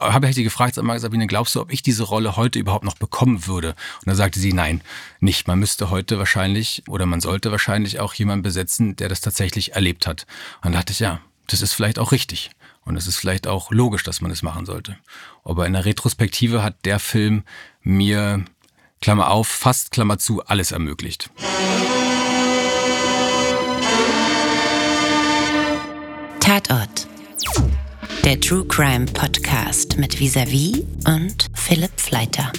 habe ich sie gefragt, sag mal, Sabine, glaubst du, ob ich diese Rolle heute überhaupt noch bekommen würde? Und da sagte sie, nein, nicht. Man müsste heute wahrscheinlich oder man sollte wahrscheinlich auch jemanden besetzen, der das tatsächlich erlebt hat. Und da dachte ich, ja, das ist vielleicht auch richtig. Und es ist vielleicht auch logisch, dass man es machen sollte. Aber in der Retrospektive hat der Film mir, Klammer auf, fast Klammer zu, alles ermöglicht. Tatort der True Crime Podcast mit Visavi und Philipp Fleiter.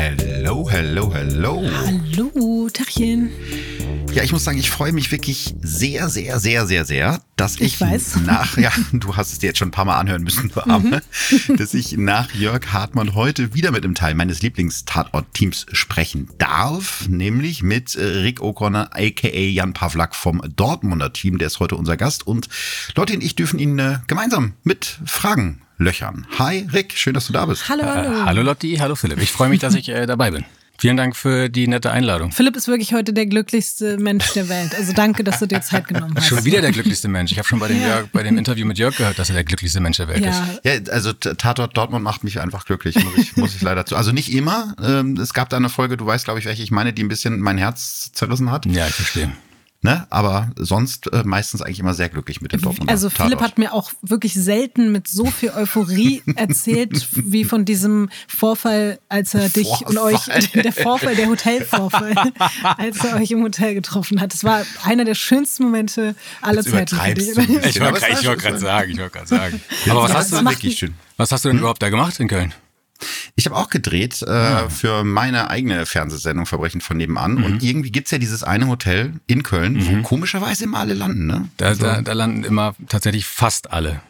Hello, hello, hello. Hallo, Tachchen. Ja, ich muss sagen, ich freue mich wirklich sehr, sehr, sehr, sehr, sehr, dass ich, ich weiß. nach, ja, du hast es dir jetzt schon ein paar Mal anhören müssen, du Arme, mhm. dass ich nach Jörg Hartmann heute wieder mit einem Teil meines Lieblingstatort-Teams sprechen darf, nämlich mit äh, Rick O'Connor, aka Jan Pawlak vom Dortmunder Team, der ist heute unser Gast und Leute und ich dürfen ihn äh, gemeinsam mit Fragen löchern. Hi Rick, schön, dass du da bist. Hallo, hallo. Äh, hallo Lotti, hallo Philipp. Ich freue mich, dass ich äh, dabei bin. Vielen Dank für die nette Einladung. Philipp ist wirklich heute der glücklichste Mensch der Welt. Also danke, dass du dir Zeit genommen hast. Schon wieder der glücklichste Mensch. Ich habe schon bei dem, ja. Jörg, bei dem Interview mit Jörg gehört, dass er der glücklichste Mensch der Welt ja. ist. Ja, also Tatort Dortmund macht mich einfach glücklich, muss ich, muss ich leider zu. Also nicht immer. Ähm, es gab da eine Folge, du weißt, glaube ich, welche ich meine, die ein bisschen mein Herz zerrissen hat. Ja, ich verstehe. Ne? Aber sonst äh, meistens eigentlich immer sehr glücklich mit dem Dortmunder Also Philipp Tatort. hat mir auch wirklich selten mit so viel Euphorie erzählt, wie von diesem Vorfall, als er dich Vorfall. und euch, der Vorfall, der Hotelvorfall, als er euch im Hotel getroffen hat. Das war einer der schönsten Momente aller Zeiten. Ich wollte gerade sagen, ich wollte gerade sagen. Aber was hast du wirklich schön? Was hast du denn hm? überhaupt da gemacht in Köln? Ich habe auch gedreht äh, ja. Ah. für meine eigene Fernsehsendung Verbrechen von nebenan. Mhm. Und irgendwie gibt's ja dieses eine Hotel in Köln, mhm. wo komischerweise immer alle landen. Ne? Da, also. da, da landen immer tatsächlich fast alle.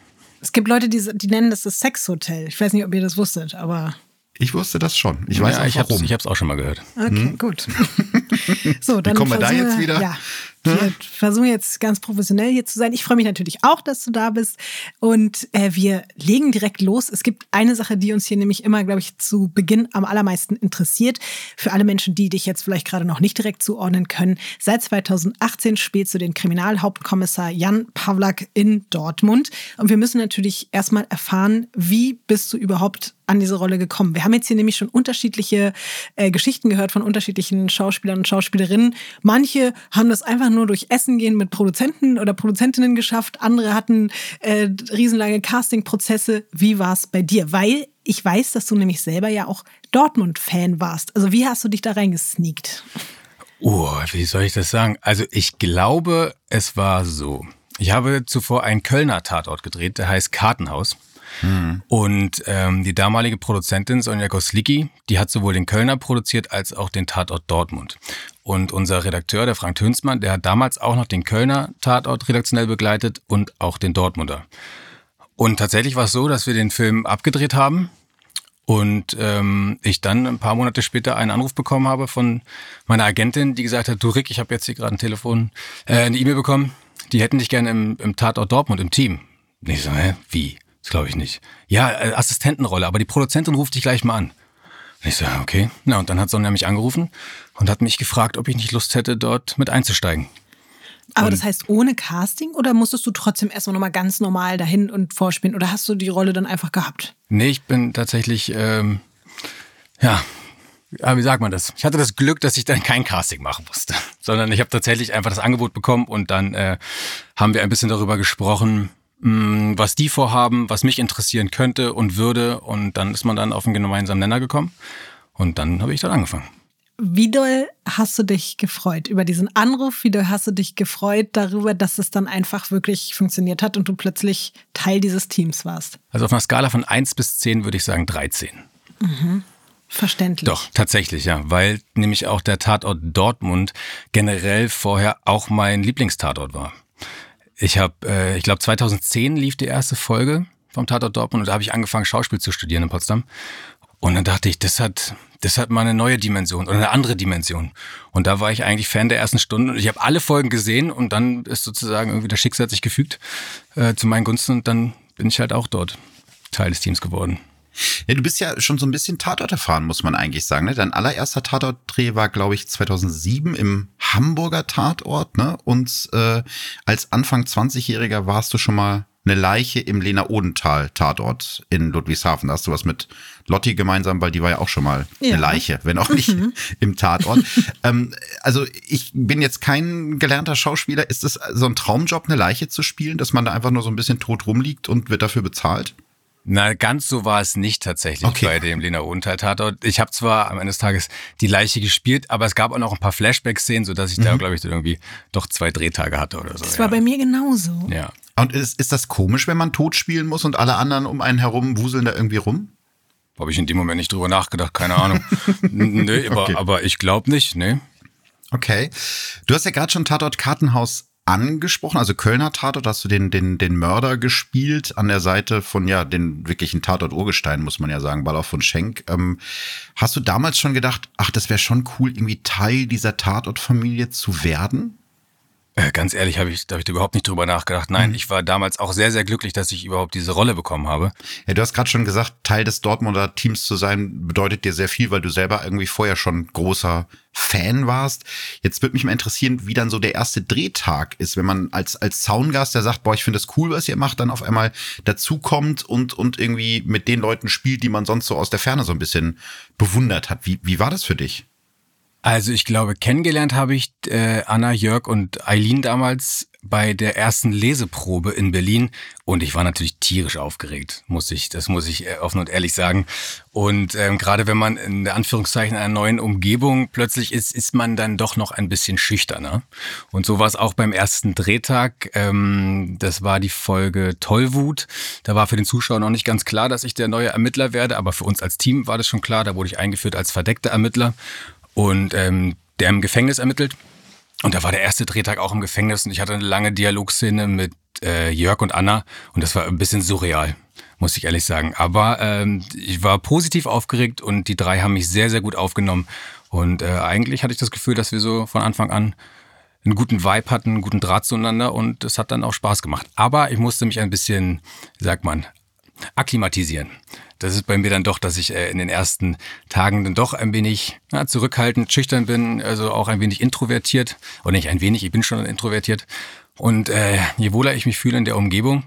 Es gibt Leute, die, die nennen das das Sexhotel. Ich weiß nicht, ob ihr das wusstet, aber. Ich wusste das schon. Ich weiß ja, auch ich warum. ich habe es auch schon mal gehört. Okay, hm? gut. so, dann Wie kommen wir da jetzt wieder? Ja, wir versuchen jetzt ganz professionell hier zu sein. Ich freue mich natürlich auch, dass du da bist. Und äh, wir legen direkt los. Es gibt eine Sache, die uns hier nämlich immer, glaube ich, zu Beginn am allermeisten interessiert. Für alle Menschen, die dich jetzt vielleicht gerade noch nicht direkt zuordnen können. Seit 2018 spielst du den Kriminalhauptkommissar Jan Pawlak in Dortmund. Und wir müssen natürlich erstmal erfahren, wie bist du überhaupt an diese Rolle gekommen? Wir haben jetzt hier nämlich schon unterschiedliche äh, Geschichten gehört von unterschiedlichen Schauspielern und Schauspielerinnen. Manche haben das einfach nur durch Essen gehen mit Produzenten oder Produzentinnen geschafft. Andere hatten äh, riesenlange Castingprozesse. Wie war es bei dir? Weil ich weiß, dass du nämlich selber ja auch Dortmund-Fan warst. Also wie hast du dich da reingesneakt? Oh, wie soll ich das sagen? Also ich glaube, es war so. Ich habe zuvor einen Kölner Tatort gedreht, der heißt Kartenhaus. Und ähm, die damalige Produzentin Sonja Goslicki, die hat sowohl den Kölner produziert als auch den Tatort Dortmund. Und unser Redakteur, der Frank Tönsmann, der hat damals auch noch den Kölner Tatort redaktionell begleitet und auch den Dortmunder. Und tatsächlich war es so, dass wir den Film abgedreht haben und ähm, ich dann ein paar Monate später einen Anruf bekommen habe von meiner Agentin, die gesagt hat, du Rick, ich habe jetzt hier gerade ein Telefon, äh, eine E-Mail bekommen, die hätten dich gerne im, im Tatort Dortmund im Team. Und ich so, hä, wie? Das glaube ich nicht. Ja, äh, Assistentenrolle, aber die Produzentin ruft dich gleich mal an. Und ich so, okay. Na, und dann hat Sonja mich angerufen und hat mich gefragt, ob ich nicht Lust hätte, dort mit einzusteigen. Aber und das heißt ohne Casting oder musstest du trotzdem erstmal nochmal ganz normal dahin und vorspielen oder hast du die Rolle dann einfach gehabt? Nee, ich bin tatsächlich, ähm, ja, ja, wie sagt man das? Ich hatte das Glück, dass ich dann kein Casting machen musste, sondern ich habe tatsächlich einfach das Angebot bekommen und dann äh, haben wir ein bisschen darüber gesprochen, mh, was die vorhaben, was mich interessieren könnte und würde. Und dann ist man dann auf einen gemeinsamen Nenner gekommen. Und dann habe ich dann angefangen. Wie doll hast du dich gefreut über diesen Anruf? Wie doll hast du dich gefreut darüber, dass es dann einfach wirklich funktioniert hat und du plötzlich Teil dieses Teams warst? Also auf einer Skala von 1 bis 10 würde ich sagen 13. Mhm. Verständlich. Doch, tatsächlich, ja. Weil nämlich auch der Tatort Dortmund generell vorher auch mein Lieblingstatort war. Ich habe, äh, ich glaube 2010 lief die erste Folge vom Tatort Dortmund und da habe ich angefangen Schauspiel zu studieren in Potsdam. Und dann dachte ich, das hat, das hat mal eine neue Dimension oder eine andere Dimension. Und da war ich eigentlich Fan der ersten Stunde und ich habe alle Folgen gesehen und dann ist sozusagen irgendwie das Schicksal sich gefügt äh, zu meinen Gunsten und dann bin ich halt auch dort Teil des Teams geworden. Ja, du bist ja schon so ein bisschen Tatort erfahren, muss man eigentlich sagen. Ne? Dein allererster Tatortdreh war, glaube ich, 2007 im Hamburger Tatort. Ne? Und äh, als Anfang 20-Jähriger warst du schon mal eine Leiche im Lena-Odenthal-Tatort in Ludwigshafen. Da hast du was mit Lotti gemeinsam, weil die war ja auch schon mal ja. eine Leiche, wenn auch nicht mhm. im Tatort. ähm, also ich bin jetzt kein gelernter Schauspieler. Ist es so ein Traumjob, eine Leiche zu spielen, dass man da einfach nur so ein bisschen tot rumliegt und wird dafür bezahlt? Na, ganz so war es nicht tatsächlich okay. bei dem Lena Odenthal Tatort. Ich habe zwar am Ende des Tages die Leiche gespielt, aber es gab auch noch ein paar Flashbacks-Szenen, sodass ich mhm. da, glaube ich, irgendwie doch zwei Drehtage hatte oder so. Das war bei mir genauso. Ja. Und ist, ist das komisch, wenn man tot spielen muss und alle anderen um einen herum wuseln da irgendwie rum? Habe ich in dem Moment nicht drüber nachgedacht, keine Ahnung. nee, aber, okay. aber ich glaube nicht, nee. Okay. Du hast ja gerade schon Tatort Kartenhaus angesprochen, also Kölner Tatort, hast du den, den, den Mörder gespielt an der Seite von, ja, den wirklichen Tatort Urgestein, muss man ja sagen, Baller von Schenk. Ähm, hast du damals schon gedacht, ach, das wäre schon cool, irgendwie Teil dieser Tatortfamilie zu werden? Äh, ganz ehrlich, habe ich, da habe ich überhaupt nicht drüber nachgedacht. Nein, mhm. ich war damals auch sehr, sehr glücklich, dass ich überhaupt diese Rolle bekommen habe. Ja, du hast gerade schon gesagt, Teil des Dortmunder Teams zu sein, bedeutet dir sehr viel, weil du selber irgendwie vorher schon großer Fan warst. Jetzt würde mich mal interessieren, wie dann so der erste Drehtag ist, wenn man als, als Soundgast, der sagt, boah, ich finde das cool, was ihr macht, dann auf einmal dazukommt und, und irgendwie mit den Leuten spielt, die man sonst so aus der Ferne so ein bisschen bewundert hat. Wie, wie war das für dich? Also ich glaube, kennengelernt habe ich äh, Anna, Jörg und Eileen damals bei der ersten Leseprobe in Berlin und ich war natürlich tierisch aufgeregt, muss ich, das muss ich äh, offen und ehrlich sagen. Und ähm, gerade wenn man in Anführungszeichen einer neuen Umgebung plötzlich ist, ist man dann doch noch ein bisschen schüchterner. Und so war es auch beim ersten Drehtag. Ähm, das war die Folge Tollwut. Da war für den Zuschauer noch nicht ganz klar, dass ich der neue Ermittler werde, aber für uns als Team war das schon klar. Da wurde ich eingeführt als verdeckter Ermittler und ähm, der im Gefängnis ermittelt. Und da war der erste Drehtag auch im Gefängnis und ich hatte eine lange Dialogszene mit äh, Jörg und Anna und das war ein bisschen surreal, muss ich ehrlich sagen. Aber ähm, ich war positiv aufgeregt und die drei haben mich sehr, sehr gut aufgenommen. Und äh, eigentlich hatte ich das Gefühl, dass wir so von Anfang an einen guten Vibe hatten, einen guten Draht zueinander und es hat dann auch Spaß gemacht. Aber ich musste mich ein bisschen, sagt man, akklimatisieren das ist bei mir dann doch, dass ich äh, in den ersten Tagen dann doch ein wenig na, zurückhaltend, schüchtern bin, also auch ein wenig introvertiert. Oder nicht ein wenig, ich bin schon introvertiert. Und äh, je wohler ich mich fühle in der Umgebung,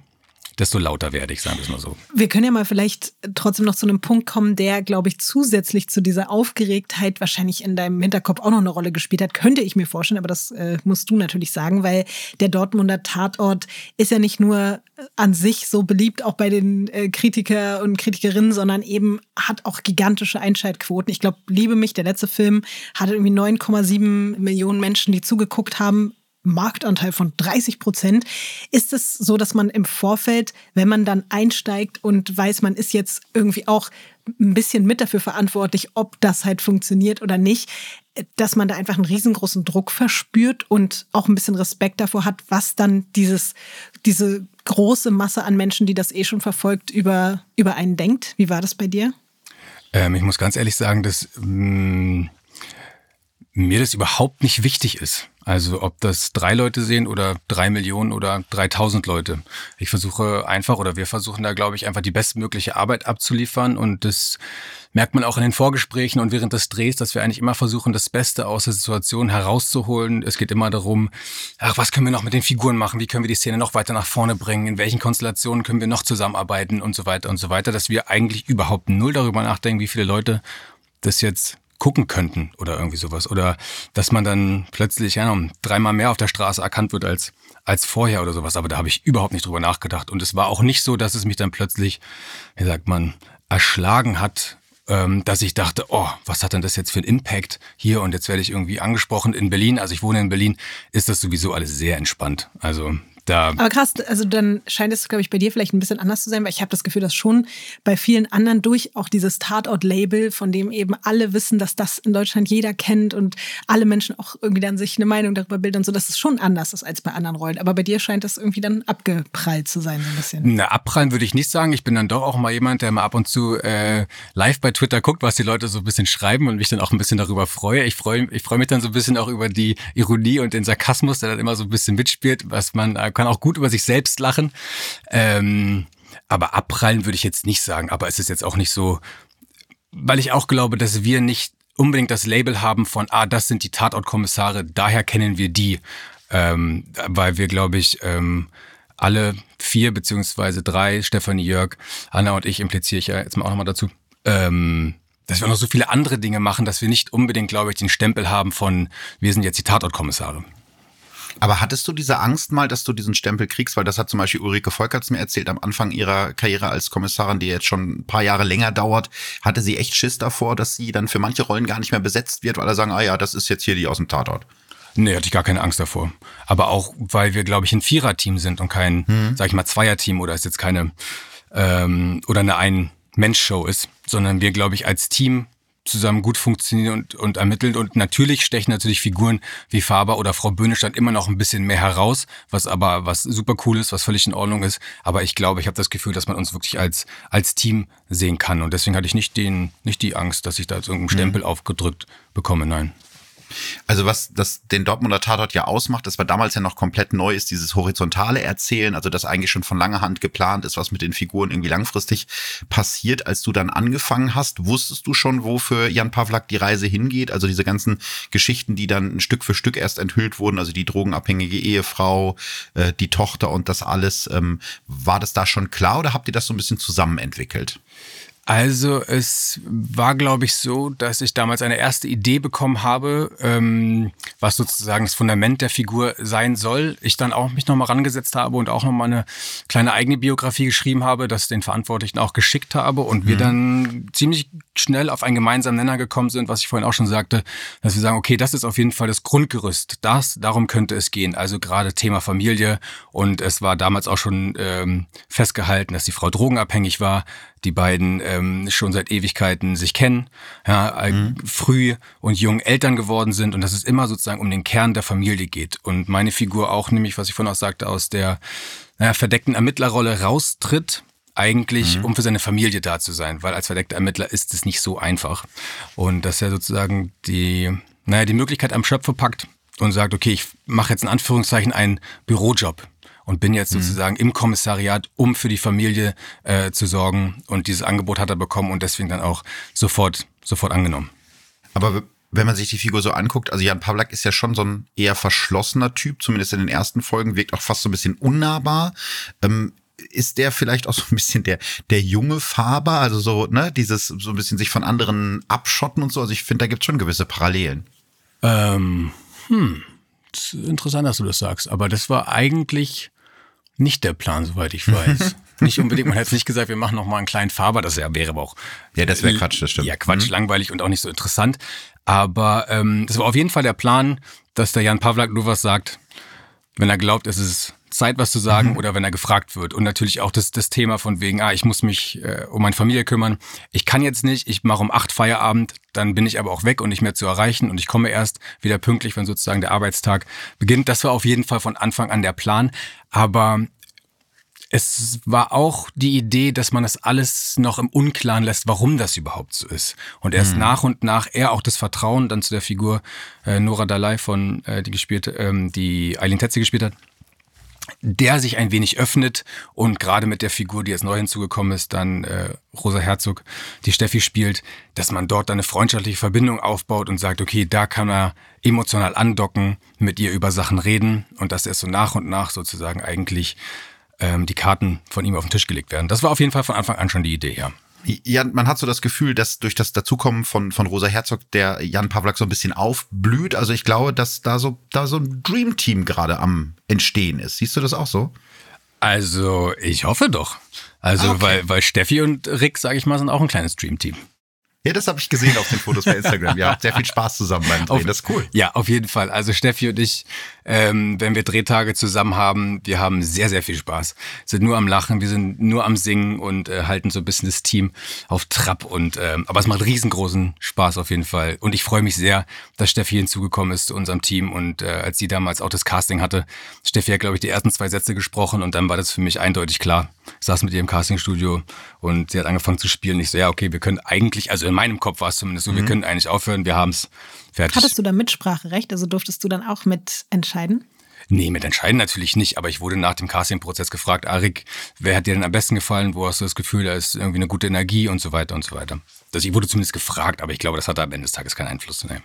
desto lauter werde ich, sagen wir es mal so. Wir können ja mal vielleicht trotzdem noch zu einem Punkt kommen, der, glaube ich, zusätzlich zu dieser Aufgeregtheit wahrscheinlich in deinem Hinterkopf auch noch eine Rolle gespielt hat. Könnte ich mir vorstellen, aber das äh, musst du natürlich sagen, weil der Dortmunder Tatort ist ja nicht nur an sich so beliebt, auch bei den äh, Kritiker und Kritikerinnen, sondern eben hat auch gigantische Einschaltquoten. Ich glaube, Liebe mich, der letzte Film, hatte irgendwie 9,7 Millionen Menschen, die zugeguckt haben Marktanteil von 30 Prozent. Ist es so, dass man im Vorfeld, wenn man dann einsteigt und weiß, man ist jetzt irgendwie auch ein bisschen mit dafür verantwortlich, ob das halt funktioniert oder nicht, dass man da einfach einen riesengroßen Druck verspürt und auch ein bisschen Respekt davor hat, was dann dieses, diese große Masse an Menschen, die das eh schon verfolgt, über, über einen denkt? Wie war das bei dir? Ähm, ich muss ganz ehrlich sagen, dass mh, mm, mir das überhaupt nicht wichtig ist. Also ob das drei Leute sehen oder drei Millionen oder 3000 Leute. Ich versuche einfach oder wir versuchen da, glaube ich, einfach die bestmögliche Arbeit abzuliefern und das merkt man auch in den Vorgesprächen und während des Drehs, dass wir eigentlich immer versuchen, das Beste aus der Situation herauszuholen. Es geht immer darum, ach, was können wir noch mit den Figuren machen? Wie können wir die Szene noch weiter nach vorne bringen? In welchen Konstellationen können wir noch zusammenarbeiten und so weiter und so weiter, dass wir eigentlich überhaupt null darüber nachdenken, wie viele Leute das jetzt gucken könnten oder irgendwie sowas. Oder dass man dann plötzlich ja, dreimal mehr auf der Straße erkannt wird als, als vorher oder sowas. Aber da habe ich überhaupt nicht drüber nachgedacht. Und es war auch nicht so, dass es mich dann plötzlich, wie sagt man, erschlagen hat, ähm, dass ich dachte, oh, was hat denn das jetzt für einen Impact hier und jetzt werde ich irgendwie angesprochen in Berlin. Also ich wohne in Berlin, ist das sowieso alles sehr entspannt. Also da. Aber krass, also dann scheint es, glaube ich, bei dir vielleicht ein bisschen anders zu sein, weil ich habe das Gefühl, dass schon bei vielen anderen durch auch dieses Tatort-Label, von dem eben alle wissen, dass das in Deutschland jeder kennt und alle Menschen auch irgendwie dann sich eine Meinung darüber bilden und so, dass es schon anders ist als bei anderen Rollen. Aber bei dir scheint das irgendwie dann abgeprallt zu sein, so ein bisschen. Na, abprallen würde ich nicht sagen. Ich bin dann doch auch mal jemand, der mal ab und zu äh, live bei Twitter guckt, was die Leute so ein bisschen schreiben und mich dann auch ein bisschen darüber freue. Ich freue ich freu mich dann so ein bisschen auch über die Ironie und den Sarkasmus, der dann immer so ein bisschen mitspielt, was man äh, kann auch gut über sich selbst lachen. Ähm, aber abprallen würde ich jetzt nicht sagen. Aber es ist jetzt auch nicht so, weil ich auch glaube, dass wir nicht unbedingt das Label haben von, ah, das sind die Tatortkommissare, daher kennen wir die. Ähm, weil wir, glaube ich, ähm, alle vier beziehungsweise drei, Stefanie, Jörg, Anna und ich, impliziere ich ja jetzt mal auch nochmal dazu, ähm, dass wir noch so viele andere Dinge machen, dass wir nicht unbedingt, glaube ich, den Stempel haben von, wir sind jetzt die Tatortkommissare. Aber hattest du diese Angst mal, dass du diesen Stempel kriegst? Weil das hat zum Beispiel Ulrike Volkerts mir erzählt, am Anfang ihrer Karriere als Kommissarin, die jetzt schon ein paar Jahre länger dauert, hatte sie echt Schiss davor, dass sie dann für manche Rollen gar nicht mehr besetzt wird, weil er sagen, ah ja, das ist jetzt hier die aus dem Tatort. Nee, hatte ich gar keine Angst davor. Aber auch, weil wir, glaube ich, ein Viererteam sind und kein, hm. sag ich mal, Zweierteam oder ist jetzt keine, ähm, oder eine Ein-Mensch-Show ist, sondern wir, glaube ich, als Team zusammen gut funktionieren und, und ermitteln. Und natürlich stechen natürlich Figuren wie Faber oder Frau Böhnestein immer noch ein bisschen mehr heraus, was aber was super cool ist, was völlig in Ordnung ist. Aber ich glaube, ich habe das Gefühl, dass man uns wirklich als, als Team sehen kann. Und deswegen hatte ich nicht, den, nicht die Angst, dass ich da so einen Stempel mhm. aufgedrückt bekomme. Nein. Also was das den Dortmunder Tatort ja ausmacht, das war damals ja noch komplett neu, ist dieses horizontale Erzählen, also das eigentlich schon von langer Hand geplant ist, was mit den Figuren irgendwie langfristig passiert. Als du dann angefangen hast, wusstest du schon, wo für Jan Pawlak die Reise hingeht? Also diese ganzen Geschichten, die dann Stück für Stück erst enthüllt wurden, also die drogenabhängige Ehefrau, äh, die Tochter und das alles. Ähm, war das da schon klar oder habt ihr das so ein bisschen zusammen entwickelt? Also es war, glaube ich, so, dass ich damals eine erste Idee bekommen habe, ähm, was sozusagen das Fundament der Figur sein soll. Ich dann auch mich nochmal rangesetzt habe und auch nochmal eine kleine eigene Biografie geschrieben habe, das den Verantwortlichen auch geschickt habe und mhm. wir dann ziemlich schnell auf einen gemeinsamen Nenner gekommen sind, was ich vorhin auch schon sagte, dass wir sagen, okay, das ist auf jeden Fall das Grundgerüst. Das, darum könnte es gehen. Also gerade Thema Familie und es war damals auch schon ähm, festgehalten, dass die Frau drogenabhängig war die beiden ähm, schon seit Ewigkeiten sich kennen, ja, äh, mhm. früh und jung Eltern geworden sind und dass es immer sozusagen um den Kern der Familie geht. Und meine Figur auch, nämlich, was ich vorhin auch sagte, aus der naja, verdeckten Ermittlerrolle raustritt, eigentlich, mhm. um für seine Familie da zu sein, weil als verdeckter Ermittler ist es nicht so einfach. Und dass er sozusagen die, naja, die Möglichkeit am Schöpfer packt und sagt, okay, ich mache jetzt in Anführungszeichen einen Bürojob und bin jetzt mhm. sozusagen im Kommissariat, um für die Familie äh, zu sorgen. Und dieses Angebot hat er bekommen und deswegen dann auch sofort, sofort angenommen. Aber wenn man sich die Figur so anguckt, also Jan Pawlak ist ja schon so ein eher verschlossener Typ, zumindest in den ersten Folgen, wirkt auch fast so ein bisschen unnahbar. Ähm, ist der vielleicht auch so ein bisschen der, der junge Faber, also so, ne, dieses so ein bisschen sich von anderen abschotten und so. Also ich finde, da gibt es schon gewisse Parallelen. Ähm, hm. Interessant, dass du das sagst, aber das war eigentlich nicht der Plan, soweit ich weiß. nicht unbedingt, man hätte nicht gesagt, wir machen noch mal einen kleinen Faber, das wäre aber auch. Ja, das wäre Quatsch, das stimmt. Ja, Quatsch, mhm. langweilig und auch nicht so interessant. Aber ähm, das war auf jeden Fall der Plan, dass der Jan Pawlak nur was sagt, wenn er glaubt, es ist Zeit, was zu sagen mhm. oder wenn er gefragt wird. Und natürlich auch das, das Thema von wegen, ah, ich muss mich äh, um meine Familie kümmern. Ich kann jetzt nicht, ich mache um acht Feierabend, dann bin ich aber auch weg und nicht mehr zu erreichen und ich komme erst wieder pünktlich, wenn sozusagen der Arbeitstag beginnt. Das war auf jeden Fall von Anfang an der Plan. Aber es war auch die Idee, dass man das alles noch im Unklaren lässt, warum das überhaupt so ist. Und erst mhm. nach und nach er auch das Vertrauen dann zu der Figur äh, Nora Dalai von, äh, die gespielt, ähm, die Eileen Tetze gespielt hat, der sich ein wenig öffnet und gerade mit der Figur, die jetzt neu hinzugekommen ist, dann äh, Rosa Herzog, die Steffi spielt, dass man dort eine freundschaftliche Verbindung aufbaut und sagt, okay, da kann er emotional andocken, mit ihr über Sachen reden und dass er so nach und nach sozusagen eigentlich ähm, die Karten von ihm auf den Tisch gelegt werden. Das war auf jeden Fall von Anfang an schon die Idee, ja. Ja, man hat so das Gefühl, dass durch das Dazukommen von, von Rosa Herzog der Jan Pawlak so ein bisschen aufblüht. Also ich glaube, dass da so, da so ein Dream Team gerade am Entstehen ist. Siehst du das auch so? Also, ich hoffe doch. Also, ah, okay. weil, weil Steffi und Rick, sage ich mal, sind auch ein kleines Dream Team. Ja, das habe ich gesehen auf den Fotos bei Instagram. Ja, sehr viel Spaß zusammen beim Drehen. Auf, das ist cool. Ja, auf jeden Fall. Also Steffi und ich, ähm, wenn wir Drehtage zusammen haben, wir haben sehr, sehr viel Spaß. Sind nur am Lachen, wir sind nur am Singen und äh, halten so ein bisschen das Team auf Trab. Und ähm, aber es macht riesengroßen Spaß auf jeden Fall. Und ich freue mich sehr, dass Steffi hinzugekommen ist zu unserem Team. Und äh, als sie damals auch das Casting hatte, Steffi hat, glaube ich, die ersten zwei Sätze gesprochen und dann war das für mich eindeutig klar. Ich saß mit ihr im Castingstudio und sie hat angefangen zu spielen. Ich so, ja, okay, wir können eigentlich, also in meinem Kopf war es zumindest so, mhm. wir können eigentlich aufhören, wir haben es fertig. Hattest du da Mitspracherecht? Also durftest du dann auch mitentscheiden? Nee, mit entscheiden natürlich nicht, aber ich wurde nach dem Casting-Prozess gefragt, Arik, wer hat dir denn am besten gefallen? Wo hast du das Gefühl, da ist irgendwie eine gute Energie und so weiter und so weiter. Also ich wurde zumindest gefragt, aber ich glaube, das hatte am Ende des Tages keinen Einfluss. Nee.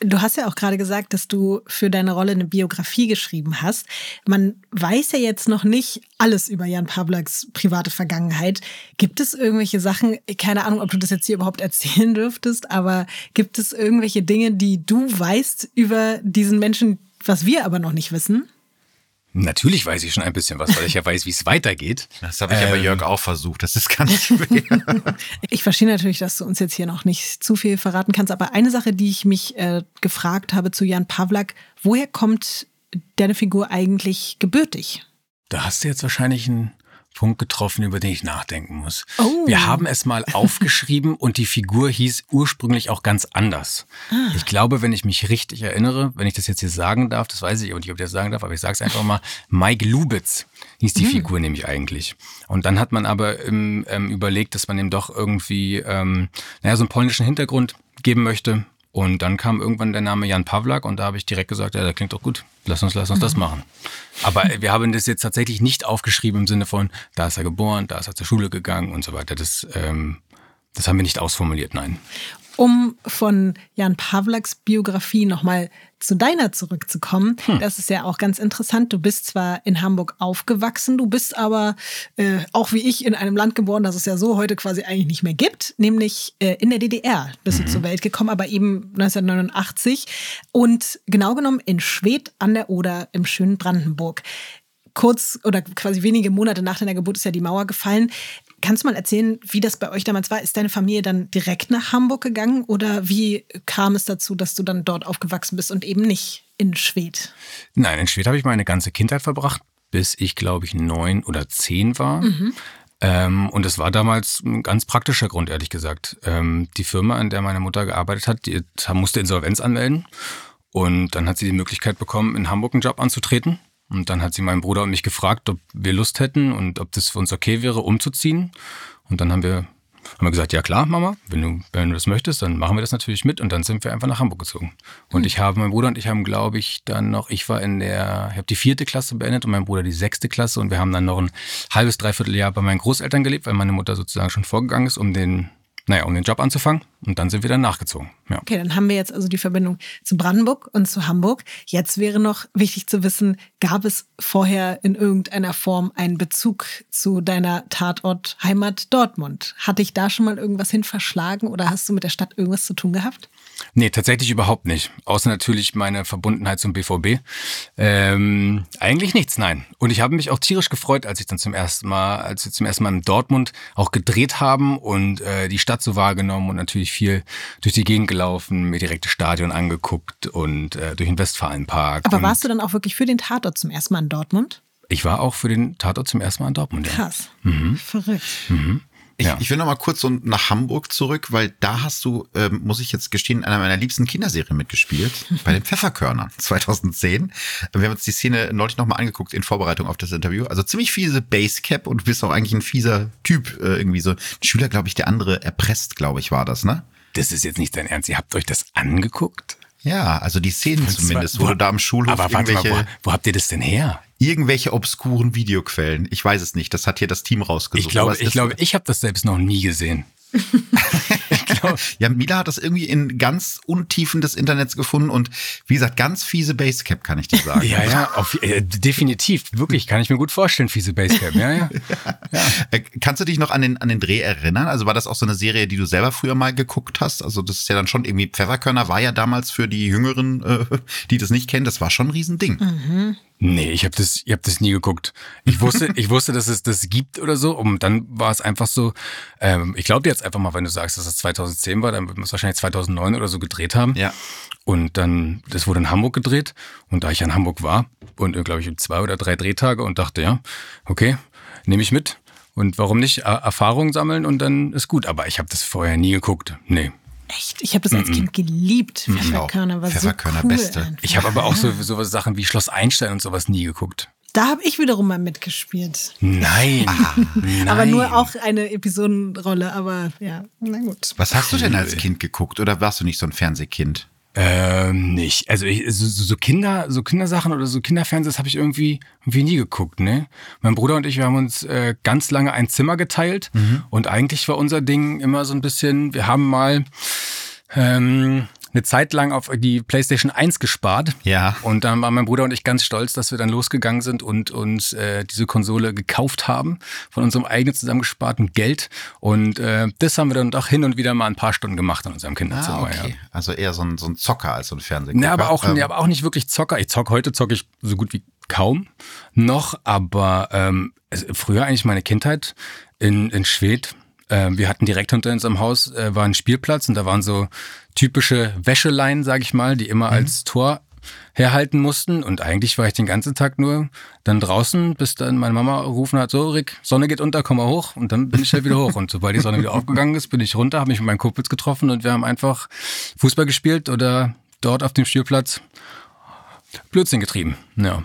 Du hast ja auch gerade gesagt, dass du für deine Rolle eine Biografie geschrieben hast. Man weiß ja jetzt noch nicht alles über Jan Pawlaks private Vergangenheit. Gibt es irgendwelche Sachen, keine Ahnung, ob du das jetzt hier überhaupt erzählen dürftest, aber gibt es irgendwelche Dinge, die du weißt über diesen Menschen, was wir aber noch nicht wissen? Natürlich weiß ich schon ein bisschen was, weil ich ja weiß, wie es weitergeht. Das habe ich ähm, aber Jörg auch versucht. Das ist ganz schwer. ich verstehe natürlich, dass du uns jetzt hier noch nicht zu viel verraten kannst, aber eine Sache, die ich mich äh, gefragt habe zu Jan Pawlak, woher kommt deine Figur eigentlich gebürtig? Da hast du jetzt wahrscheinlich einen Punkt getroffen, über den ich nachdenken muss. Oh. Wir haben es mal aufgeschrieben und die Figur hieß ursprünglich auch ganz anders. Ah. Ich glaube, wenn ich mich richtig erinnere, wenn ich das jetzt hier sagen darf, das weiß ich auch nicht, ob ich das sagen darf, aber ich sage es einfach mal, Mike Lubitz hieß die hm. Figur nämlich eigentlich. Und dann hat man aber im, ähm, überlegt, dass man ihm doch irgendwie, ähm, naja, so einen polnischen Hintergrund geben möchte und dann kam irgendwann der Name Jan Pawlak und da habe ich direkt gesagt, ja, das klingt doch gut, lass uns, lass uns mhm. das machen. Aber wir haben das jetzt tatsächlich nicht aufgeschrieben im Sinne von, da ist er geboren, da ist er zur Schule gegangen und so weiter. Das, ähm, das haben wir nicht ausformuliert, nein um von Jan Pawlaks Biografie nochmal zu deiner zurückzukommen. Hm. Das ist ja auch ganz interessant. Du bist zwar in Hamburg aufgewachsen, du bist aber äh, auch wie ich in einem Land geboren, das es ja so heute quasi eigentlich nicht mehr gibt, nämlich äh, in der DDR bist mhm. du zur Welt gekommen, aber eben 1989 und genau genommen in Schwedt an der Oder im schönen Brandenburg kurz oder quasi wenige Monate nach deiner Geburt ist ja die Mauer gefallen. Kannst du mal erzählen, wie das bei euch damals war? Ist deine Familie dann direkt nach Hamburg gegangen oder wie kam es dazu, dass du dann dort aufgewachsen bist und eben nicht in Schwedt? Nein, in Schwedt habe ich meine ganze Kindheit verbracht, bis ich glaube ich neun oder zehn war. Mhm. Ähm, und es war damals ein ganz praktischer Grund, ehrlich gesagt. Ähm, die Firma, an der meine Mutter gearbeitet hat, die musste Insolvenz anmelden. Und dann hat sie die Möglichkeit bekommen, in Hamburg einen Job anzutreten. Und dann hat sie meinen Bruder und mich gefragt, ob wir Lust hätten und ob das für uns okay wäre, umzuziehen. Und dann haben wir, haben wir gesagt, ja klar, Mama, wenn du, wenn du das möchtest, dann machen wir das natürlich mit. Und dann sind wir einfach nach Hamburg gezogen. Und mhm. ich habe, mein Bruder und ich haben, glaube ich, dann noch, ich war in der, ich habe die vierte Klasse beendet und mein Bruder die sechste Klasse. Und wir haben dann noch ein halbes, dreiviertel Jahr bei meinen Großeltern gelebt, weil meine Mutter sozusagen schon vorgegangen ist, um den naja, um den Job anzufangen. Und dann sind wir dann nachgezogen. Ja. Okay, dann haben wir jetzt also die Verbindung zu Brandenburg und zu Hamburg. Jetzt wäre noch wichtig zu wissen, gab es vorher in irgendeiner Form einen Bezug zu deiner Tatort Heimat Dortmund? Hat dich da schon mal irgendwas hin verschlagen oder hast du mit der Stadt irgendwas zu tun gehabt? Nee, tatsächlich überhaupt nicht. Außer natürlich meine Verbundenheit zum BVB. Ähm, eigentlich nichts, nein. Und ich habe mich auch tierisch gefreut, als ich dann zum ersten Mal, als wir zum ersten Mal in Dortmund auch gedreht haben und äh, die Stadt so wahrgenommen und natürlich viel durch die Gegend gelaufen, mir direkt das Stadion angeguckt und äh, durch den Westfalenpark. Aber warst du dann auch wirklich für den Tatort zum ersten Mal in Dortmund? Ich war auch für den Tatort zum ersten Mal in Dortmund. Ja. Krass. Mhm. Verrückt. Mhm. Ich, ja. ich will noch mal kurz so nach Hamburg zurück, weil da hast du, ähm, muss ich jetzt gestehen, in einer meiner liebsten Kinderserien mitgespielt, bei den Pfefferkörnern 2010. Wir haben uns die Szene neulich noch mal angeguckt in Vorbereitung auf das Interview. Also ziemlich fiese Basecap und du bist auch eigentlich ein fieser Typ äh, irgendwie so. Ein Schüler, glaube ich, der andere erpresst, glaube ich, war das, ne? Das ist jetzt nicht dein Ernst. Ihr habt euch das angeguckt? Ja, also die Szenen zumindest, wo, wo du da am Schulhof aber irgendwelche... Mal, wo, wo habt ihr das denn her? irgendwelche obskuren Videoquellen. Ich weiß es nicht. Das hat hier das Team rausgesucht. Ich glaube, ich, glaube, ich habe das selbst noch nie gesehen. ja, Mila hat das irgendwie in ganz Untiefen des Internets gefunden und wie gesagt, ganz fiese Basecap, kann ich dir sagen. ja, ja, auf, äh, definitiv. Wirklich, kann ich mir gut vorstellen, fiese Basecap. Ja, ja. ja. Äh, kannst du dich noch an den, an den Dreh erinnern? Also war das auch so eine Serie, die du selber früher mal geguckt hast? Also das ist ja dann schon irgendwie, Pfefferkörner war ja damals für die Jüngeren, äh, die das nicht kennen, das war schon ein Riesending. Mhm. Nee, ich habe das, ich hab das nie geguckt. Ich wusste, ich wusste, dass es das gibt oder so. Und dann war es einfach so. Ähm, ich glaube jetzt einfach mal, wenn du sagst, dass es 2010 war, dann wird man es wahrscheinlich 2009 oder so gedreht haben. Ja. Und dann, das wurde in Hamburg gedreht. Und da ich in Hamburg war und äh, glaube ich zwei oder drei Drehtage und dachte, ja, okay, nehme ich mit. Und warum nicht Erfahrungen sammeln und dann ist gut. Aber ich habe das vorher nie geguckt. Nee, Echt? Ich habe das als mm -mm. Kind geliebt. Pfefferkörner war Pfefferkörner so cool beste. Einfach. Ich habe aber auch so, so Sachen wie Schloss Einstein und sowas nie geguckt. Da habe ich wiederum mal mitgespielt. Nein. Ah, nein. Aber nur auch eine Episodenrolle, aber ja, na gut. Was hast du denn als Kind geguckt oder warst du nicht so ein Fernsehkind? Ähm, nicht. Also ich, so, so Kinder, so Kindersachen oder so Kinderfernsehs habe ich irgendwie, irgendwie nie geguckt, ne? Mein Bruder und ich, wir haben uns äh, ganz lange ein Zimmer geteilt mhm. und eigentlich war unser Ding immer so ein bisschen, wir haben mal ähm, eine Zeit lang auf die PlayStation 1 gespart. Ja. Und dann waren mein Bruder und ich ganz stolz, dass wir dann losgegangen sind und uns äh, diese Konsole gekauft haben von unserem eigenen zusammengesparten Geld. Und äh, das haben wir dann doch hin und wieder mal ein paar Stunden gemacht in unserem Kinderzimmer. Ah, okay. Ja. Also eher so ein, so ein Zocker als so ein Fernsehgucker. Ne, aber auch, ähm. nee, aber auch nicht wirklich Zocker. Ich zock heute zocke ich so gut wie kaum noch, aber ähm, früher eigentlich meine Kindheit in, in Schwedt äh, wir hatten direkt hinter unserem Haus äh, war ein Spielplatz und da waren so typische Wäscheleien, sag ich mal, die immer mhm. als Tor herhalten mussten. Und eigentlich war ich den ganzen Tag nur dann draußen, bis dann meine Mama rufen hat, so Rick, Sonne geht unter, komm mal hoch. Und dann bin ich halt wieder hoch. Und sobald die Sonne wieder aufgegangen ist, bin ich runter, habe mich mit meinen Kumpels getroffen und wir haben einfach Fußball gespielt oder dort auf dem Spielplatz Blödsinn getrieben. Ja.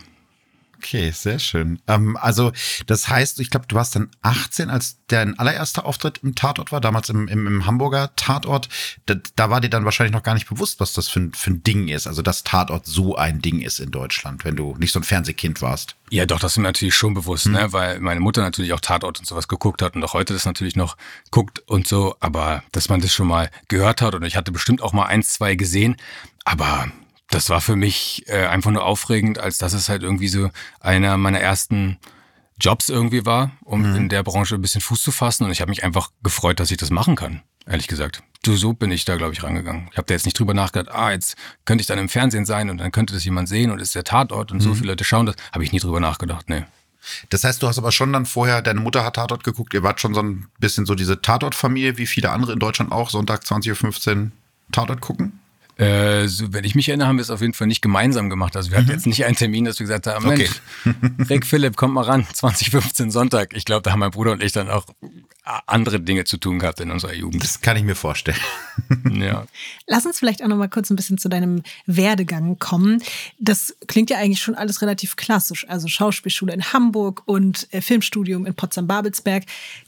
Okay, sehr schön. Ähm, also das heißt, ich glaube, du warst dann 18, als dein allererster Auftritt im Tatort war, damals im, im, im Hamburger Tatort. Da, da, war dir dann wahrscheinlich noch gar nicht bewusst, was das für ein, für ein Ding ist. Also dass Tatort so ein Ding ist in Deutschland, wenn du nicht so ein Fernsehkind warst. Ja, doch, das ist mir natürlich schon bewusst, hm. ne? weil meine Mutter natürlich auch Tatort und sowas geguckt hat und auch heute das natürlich noch guckt und so. Aber dass man das schon mal gehört hat und ich hatte bestimmt auch mal eins, zwei gesehen. Aber das war für mich äh, einfach nur aufregend, als dass es halt irgendwie so einer meiner ersten Jobs irgendwie war, um mhm. in der Branche ein bisschen Fuß zu fassen. Und ich habe mich einfach gefreut, dass ich das machen kann, ehrlich gesagt. Du, so bin ich da, glaube ich, rangegangen. Ich habe da jetzt nicht drüber nachgedacht, ah, jetzt könnte ich dann im Fernsehen sein und dann könnte das jemand sehen und ist der Tatort und mhm. so viele Leute schauen das. Habe ich nie drüber nachgedacht, nee. Das heißt, du hast aber schon dann vorher, deine Mutter hat Tatort geguckt, ihr wart schon so ein bisschen so diese Tatort-Familie, wie viele andere in Deutschland auch, Sonntag 20.15 Uhr Tatort gucken? Äh, so, wenn ich mich erinnere, haben wir es auf jeden Fall nicht gemeinsam gemacht. Also wir hatten mhm. jetzt nicht einen Termin, dass wir gesagt haben, Mensch, okay. Rick Philipp, kommt mal ran, 2015 Sonntag. Ich glaube, da haben mein Bruder und ich dann auch andere Dinge zu tun gehabt in unserer Jugend. Das kann ich mir vorstellen. ja. Lass uns vielleicht auch noch mal kurz ein bisschen zu deinem Werdegang kommen. Das klingt ja eigentlich schon alles relativ klassisch. Also Schauspielschule in Hamburg und äh, Filmstudium in Potsdam-Babelsberg.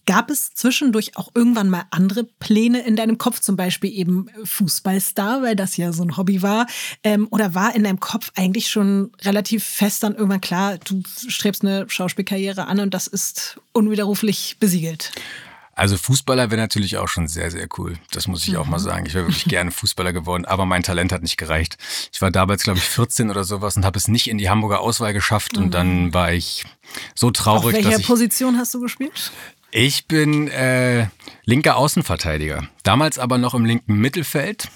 Gab es zwischendurch auch irgendwann mal andere Pläne in deinem Kopf, zum Beispiel eben Fußballstar, weil das ja so ein Hobby war? Ähm, oder war in deinem Kopf eigentlich schon relativ fest dann irgendwann klar, du strebst eine Schauspielkarriere an und das ist unwiderruflich besiegelt? Also Fußballer wäre natürlich auch schon sehr, sehr cool. Das muss ich mhm. auch mal mhm. sagen. Ich wäre wirklich gerne Fußballer geworden, aber mein Talent hat nicht gereicht. Ich war damals, glaube ich, 14 oder sowas und habe es nicht in die Hamburger Auswahl geschafft. Mhm. Und dann mhm. war ich so traurig. Auf welcher Position hast du gespielt? Ich bin äh, linker Außenverteidiger. Damals aber noch im linken Mittelfeld.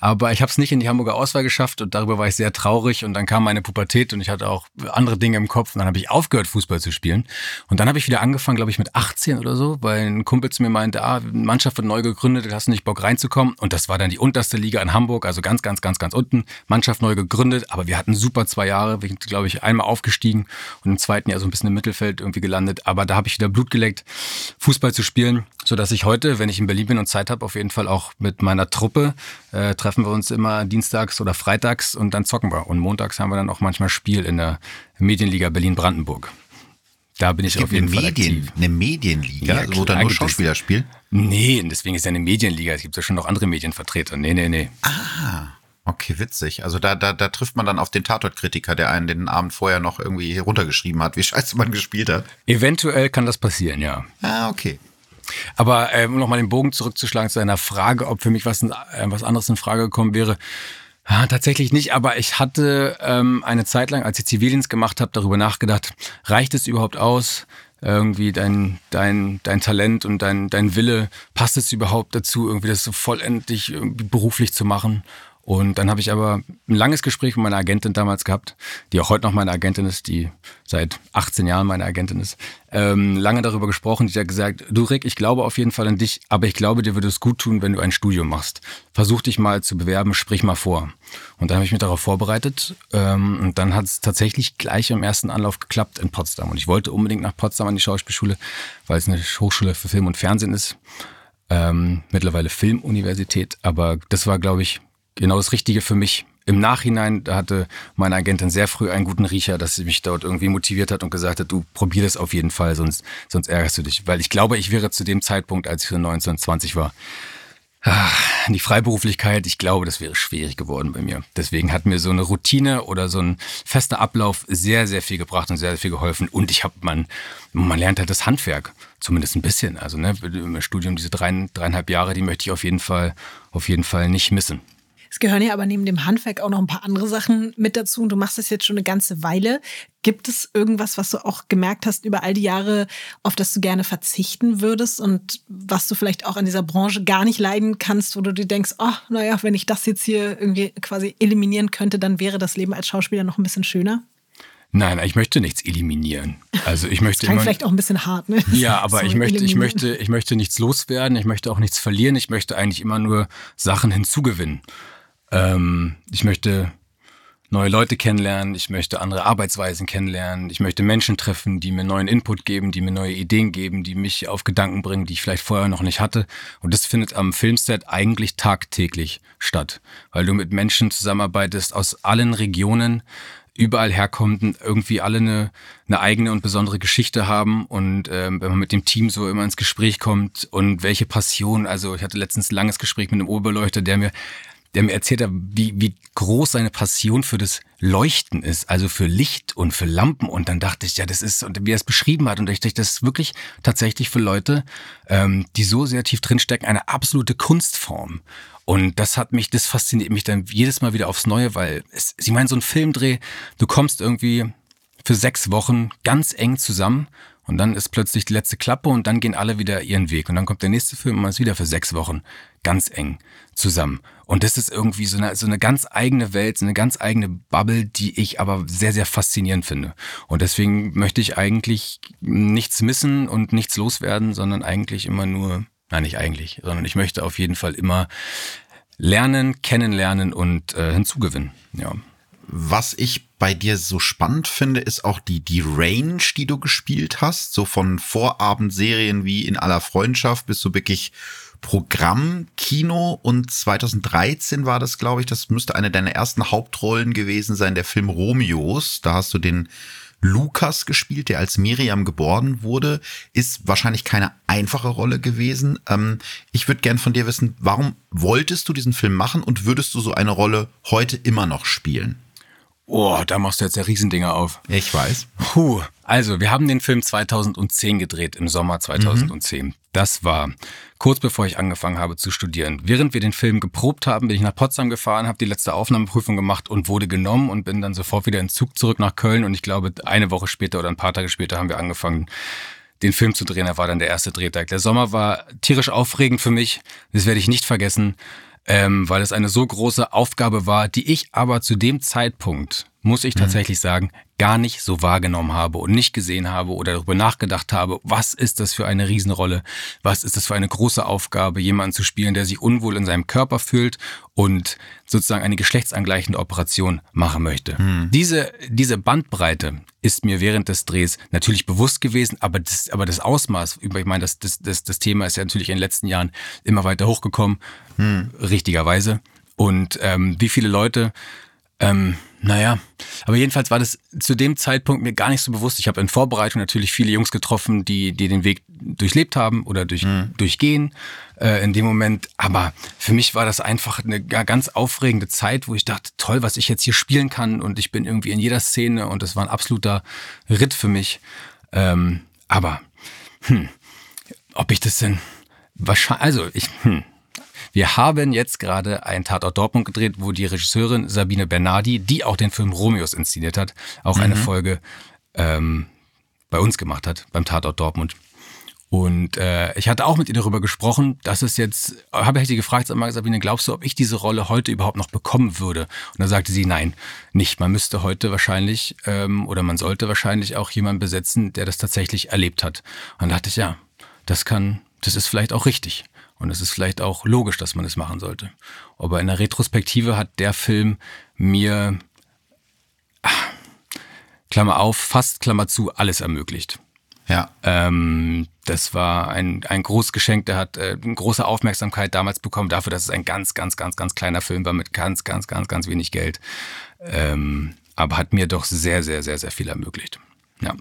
Aber ich habe es nicht in die Hamburger Auswahl geschafft und darüber war ich sehr traurig. Und dann kam meine Pubertät und ich hatte auch andere Dinge im Kopf. Und dann habe ich aufgehört, Fußball zu spielen. Und dann habe ich wieder angefangen, glaube ich, mit 18 oder so, weil ein Kumpel zu mir meinte, ah, Mannschaft wird neu gegründet, hast du nicht Bock reinzukommen? Und das war dann die unterste Liga in Hamburg, also ganz, ganz, ganz, ganz unten. Mannschaft neu gegründet, aber wir hatten super zwei Jahre. Wir sind, glaube ich, einmal aufgestiegen und im zweiten Jahr so ein bisschen im Mittelfeld irgendwie gelandet. Aber da habe ich wieder Blut geleckt, Fußball zu spielen, sodass ich heute, wenn ich in Berlin bin und Zeit habe, auf jeden Fall auch mit meiner Truppe äh, treffen wir uns immer dienstags oder freitags und dann zocken wir. Und montags haben wir dann auch manchmal Spiel in der Medienliga Berlin-Brandenburg. Da bin ich auf jeden Fall Medien, aktiv. Eine Medienliga, ja, wo dann nur Schauspieler spielen? Nee, deswegen ist ja eine Medienliga. Es gibt ja schon noch andere Medienvertreter. Nee, nee, nee. Ah. Okay, witzig. Also da, da, da trifft man dann auf den Tatort-Kritiker, der einen den Abend vorher noch irgendwie runtergeschrieben hat, wie scheiße man gespielt hat. Eventuell kann das passieren, ja. Ah, okay. Aber äh, um nochmal den Bogen zurückzuschlagen zu einer Frage, ob für mich was, äh, was anderes in Frage gekommen wäre. Ja, tatsächlich nicht, aber ich hatte ähm, eine Zeit lang, als ich Zivildienst gemacht habe, darüber nachgedacht, reicht es überhaupt aus? Irgendwie dein, dein, dein Talent und dein, dein Wille, passt es überhaupt dazu, irgendwie das so vollendlich beruflich zu machen? Und dann habe ich aber ein langes Gespräch mit meiner Agentin damals gehabt, die auch heute noch meine Agentin ist, die seit 18 Jahren meine Agentin ist. Ähm, lange darüber gesprochen, die hat gesagt, du Rick, ich glaube auf jeden Fall an dich, aber ich glaube, dir würde es gut tun, wenn du ein Studium machst. Versuch dich mal zu bewerben, sprich mal vor. Und dann habe ich mich darauf vorbereitet ähm, und dann hat es tatsächlich gleich im ersten Anlauf geklappt in Potsdam. Und ich wollte unbedingt nach Potsdam an die Schauspielschule, weil es eine Hochschule für Film und Fernsehen ist. Ähm, mittlerweile Filmuniversität, aber das war, glaube ich, genau das Richtige für mich. Im Nachhinein da hatte meine Agentin sehr früh einen guten Riecher, dass sie mich dort irgendwie motiviert hat und gesagt hat, du probier das auf jeden Fall, sonst, sonst ärgerst du dich. Weil ich glaube, ich wäre zu dem Zeitpunkt, als ich so 19, 20 war, Ach, die Freiberuflichkeit, ich glaube, das wäre schwierig geworden bei mir. Deswegen hat mir so eine Routine oder so ein fester Ablauf sehr, sehr viel gebracht und sehr, sehr viel geholfen. Und ich habe, man, man lernt halt das Handwerk, zumindest ein bisschen. Also ne, im Studium diese drei, dreieinhalb Jahre, die möchte ich auf jeden Fall, auf jeden Fall nicht missen. Es gehören ja aber neben dem Handwerk auch noch ein paar andere Sachen mit dazu. Und du machst das jetzt schon eine ganze Weile. Gibt es irgendwas, was du auch gemerkt hast über all die Jahre, auf das du gerne verzichten würdest und was du vielleicht auch an dieser Branche gar nicht leiden kannst, wo du dir denkst, oh, naja, wenn ich das jetzt hier irgendwie quasi eliminieren könnte, dann wäre das Leben als Schauspieler noch ein bisschen schöner? Nein, ich möchte nichts eliminieren. Also ich möchte das immer, vielleicht auch ein bisschen hart, ne? Ja, aber so ich möchte, ich möchte, ich möchte nichts loswerden. Ich möchte auch nichts verlieren. Ich möchte eigentlich immer nur Sachen hinzugewinnen. Ähm, ich möchte neue Leute kennenlernen, ich möchte andere Arbeitsweisen kennenlernen, ich möchte Menschen treffen, die mir neuen Input geben, die mir neue Ideen geben, die mich auf Gedanken bringen, die ich vielleicht vorher noch nicht hatte. Und das findet am Filmset eigentlich tagtäglich statt, weil du mit Menschen zusammenarbeitest aus allen Regionen, überall herkommen, irgendwie alle eine, eine eigene und besondere Geschichte haben und ähm, wenn man mit dem Team so immer ins Gespräch kommt und welche Passion, also ich hatte letztens ein langes Gespräch mit einem Oberbeleuchter, der mir der mir erzählt hat, wie, wie groß seine Passion für das Leuchten ist, also für Licht und für Lampen. Und dann dachte ich, ja, das ist, und wie er es beschrieben hat, und ich dachte, das ist wirklich tatsächlich für Leute, ähm, die so sehr tief drinstecken, eine absolute Kunstform. Und das hat mich, das fasziniert mich dann jedes Mal wieder aufs Neue, weil es, Sie meinen, so ein Filmdreh, du kommst irgendwie für sechs Wochen ganz eng zusammen und dann ist plötzlich die letzte Klappe und dann gehen alle wieder ihren Weg. Und dann kommt der nächste Film und man ist wieder für sechs Wochen ganz eng zusammen. Und das ist irgendwie so eine, so eine ganz eigene Welt, so eine ganz eigene Bubble, die ich aber sehr, sehr faszinierend finde. Und deswegen möchte ich eigentlich nichts missen und nichts loswerden, sondern eigentlich immer nur, nein, nicht eigentlich, sondern ich möchte auf jeden Fall immer lernen, kennenlernen und äh, hinzugewinnen. Ja. Was ich bei dir so spannend finde, ist auch die, die Range, die du gespielt hast. So von Vorabendserien wie in aller Freundschaft bis so wirklich Programmkino. Und 2013 war das, glaube ich, das müsste eine deiner ersten Hauptrollen gewesen sein, der Film Romeos. Da hast du den Lukas gespielt, der als Miriam geboren wurde. Ist wahrscheinlich keine einfache Rolle gewesen. Ähm, ich würde gern von dir wissen, warum wolltest du diesen Film machen und würdest du so eine Rolle heute immer noch spielen? Oh, da machst du jetzt ja Riesendinger auf. Ich weiß. Puh. Also, wir haben den Film 2010 gedreht, im Sommer 2010. Mhm. Das war kurz bevor ich angefangen habe zu studieren. Während wir den Film geprobt haben, bin ich nach Potsdam gefahren, habe die letzte Aufnahmeprüfung gemacht und wurde genommen und bin dann sofort wieder in Zug zurück nach Köln. Und ich glaube, eine Woche später oder ein paar Tage später haben wir angefangen, den Film zu drehen. Er war dann der erste Drehtag. Der Sommer war tierisch aufregend für mich. Das werde ich nicht vergessen ähm, weil es eine so große Aufgabe war, die ich aber zu dem Zeitpunkt, muss ich mhm. tatsächlich sagen, gar nicht so wahrgenommen habe und nicht gesehen habe oder darüber nachgedacht habe, was ist das für eine Riesenrolle, was ist das für eine große Aufgabe, jemanden zu spielen, der sich unwohl in seinem Körper fühlt und sozusagen eine geschlechtsangleichende Operation machen möchte. Hm. Diese, diese Bandbreite ist mir während des Drehs natürlich bewusst gewesen, aber das, aber das Ausmaß, ich meine, das, das, das, das Thema ist ja natürlich in den letzten Jahren immer weiter hochgekommen, hm. richtigerweise. Und ähm, wie viele Leute ähm, naja, aber jedenfalls war das zu dem Zeitpunkt mir gar nicht so bewusst. Ich habe in Vorbereitung natürlich viele Jungs getroffen, die, die den Weg durchlebt haben oder durch, mhm. durchgehen äh, in dem Moment. Aber für mich war das einfach eine ganz aufregende Zeit, wo ich dachte, toll, was ich jetzt hier spielen kann. Und ich bin irgendwie in jeder Szene und das war ein absoluter Ritt für mich. Ähm, aber, hm, ob ich das denn wahrscheinlich, also ich, hm, wir haben jetzt gerade einen Tatort Dortmund gedreht, wo die Regisseurin Sabine Bernardi, die auch den Film Romeos inszeniert hat, auch mhm. eine Folge ähm, bei uns gemacht hat, beim Tatort Dortmund. Und äh, ich hatte auch mit ihr darüber gesprochen, dass es jetzt, habe ich sie gefragt, sag mal, Sabine, glaubst du, ob ich diese Rolle heute überhaupt noch bekommen würde? Und da sagte sie, nein, nicht. Man müsste heute wahrscheinlich ähm, oder man sollte wahrscheinlich auch jemanden besetzen, der das tatsächlich erlebt hat. Und da dachte ich, ja, das kann, das ist vielleicht auch richtig. Und es ist vielleicht auch logisch, dass man es machen sollte. Aber in der Retrospektive hat der Film mir, ach, Klammer auf, fast Klammer zu, alles ermöglicht. Ja. Ähm, das war ein, ein großes Geschenk, der hat äh, große Aufmerksamkeit damals bekommen, dafür, dass es ein ganz, ganz, ganz, ganz kleiner Film war mit ganz, ganz, ganz, ganz wenig Geld. Ähm, aber hat mir doch sehr, sehr, sehr, sehr viel ermöglicht. Ja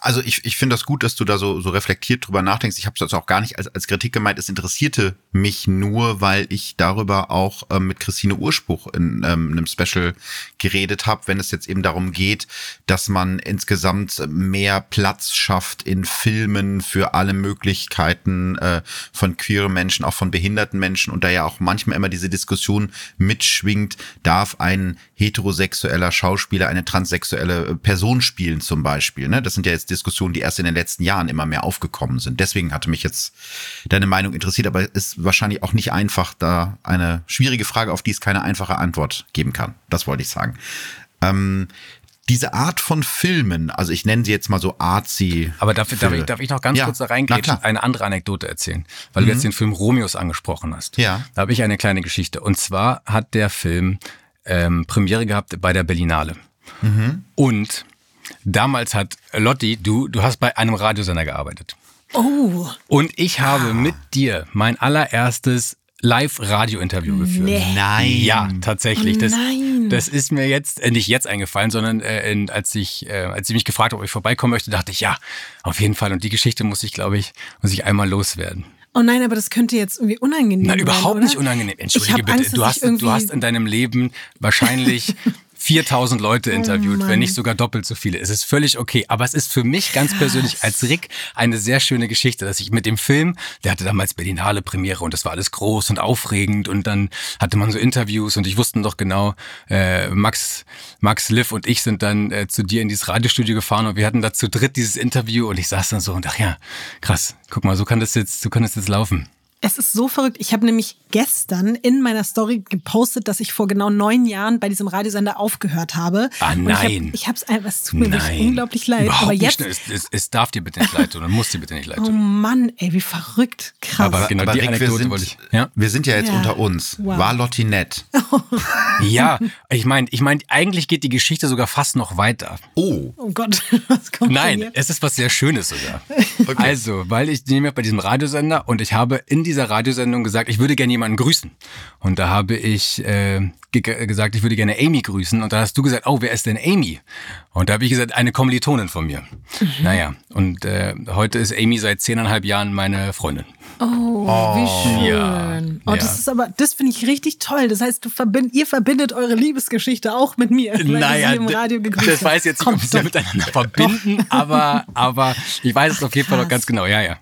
also ich, ich finde das gut, dass du da so, so reflektiert drüber nachdenkst. Ich habe es jetzt auch gar nicht als, als Kritik gemeint. Es interessierte mich nur, weil ich darüber auch ähm, mit Christine Urspruch in ähm, einem Special geredet habe, wenn es jetzt eben darum geht, dass man insgesamt mehr Platz schafft in Filmen für alle Möglichkeiten äh, von queeren Menschen, auch von behinderten Menschen und da ja auch manchmal immer diese Diskussion mitschwingt, darf ein heterosexueller Schauspieler eine transsexuelle Person spielen zum Beispiel. Ne? Das sind ja jetzt Diskussionen, die erst in den letzten Jahren immer mehr aufgekommen sind. Deswegen hatte mich jetzt deine Meinung interessiert, aber es ist wahrscheinlich auch nicht einfach, da eine schwierige Frage, auf die es keine einfache Antwort geben kann. Das wollte ich sagen. Ähm, diese Art von Filmen, also ich nenne sie jetzt mal so artsy. Aber darf, darf, ich, darf ich noch ganz Ja, kurz da reingehen, klar. eine andere Anekdote erzählen, weil du jetzt den Film Romeos angesprochen hast. Ja. Da habe ich eine kleine Geschichte. Und zwar hat der Film ähm, Premiere gehabt bei der Berlinale. Und damals hat Lotti, du, du hast bei einem Radiosender gearbeitet. Oh, Und ich habe mit dir mein allererstes Live-Radio-Interview geführt. Nee. Nein. Ja, tatsächlich. Oh das, nein. das ist mir jetzt äh, nicht jetzt eingefallen, sondern äh, in, als ich äh, als sie mich gefragt hat, ob ich vorbeikommen möchte, dachte ich ja, auf jeden Fall. Und die Geschichte muss ich, glaube ich, muss ich einmal loswerden. oh nein, aber das könnte jetzt irgendwie unangenehm Na, werden, überhaupt oder? nicht unangenehm. Entschuldige bitte. Angst, du hast du hast in deinem Leben wahrscheinlich 4000 Leute interviewt, Mann. wenn nicht sogar doppelt so viele. Es ist völlig okay. Aber es ist für mich ganz persönlich als Rick eine sehr schöne Geschichte, dass ich mit dem Film, der hatte damals Berlinale Premiere und das war alles groß und aufregend und dann hatte man so Interviews und ich wusste doch genau, äh, Max, Max Liv und ich sind dann äh, zu dir in dieses Radiostudio gefahren und wir hatten da zu dritt dieses Interview und ich saß dann so und dachte, ja, krass, guck mal, so kann das jetzt, so kann das jetzt laufen. Es ist so verrückt. Ich habe nämlich gestern in meiner Story gepostet, dass ich vor genau neun Jahren bei diesem Radiosender aufgehört habe. Ah, Und nein. Ich habe es einfach, es tut mir wirklich unglaublich leid. Überhaupt aber nicht jetzt, schnell. Es, es, es darf dir bitte nicht leid tun und muss dir bitte nicht leid oh tun. Mann, ey, wie verrückt. Krass. Aber genau Aber die Rick, wir Anekdote sind, wollte ich. Ja, wir sind ja jetzt Ja. unter uns. Wow. War Lotti nett? ja ich meine, ich mein, eigentlich geht die Geschichte sogar fast noch weiter. Oh, oh Gott, was kommt Nein, hier? es ist was sehr Schönes sogar. Also, weil ich nehme bei diesem Radiosender und ich habe in dieser Radiosendung gesagt, ich würde gerne jemanden grüßen. Und da habe ich äh, ge gesagt, ich würde gerne Amy grüßen. Und da hast du gesagt, oh, wer ist denn Amy? Und da habe ich gesagt, eine Kommilitonin von mir. Mhm. Naja, und äh, heute ist Amy seit zehneinhalb Jahren meine Freundin. Oh, wie schön. Ja, oh, ja. das ist aber, das finde ich richtig toll. Das heißt, du verbind, ihr verbindet eure Liebesgeschichte auch mit mir. Naja, im Radio gegrüßt das weiß jetzt nicht, Kommt ob wir doch. miteinander verbinden, aber, aber ich weiß es auf jeden Fall noch ganz genau. Ja, ja.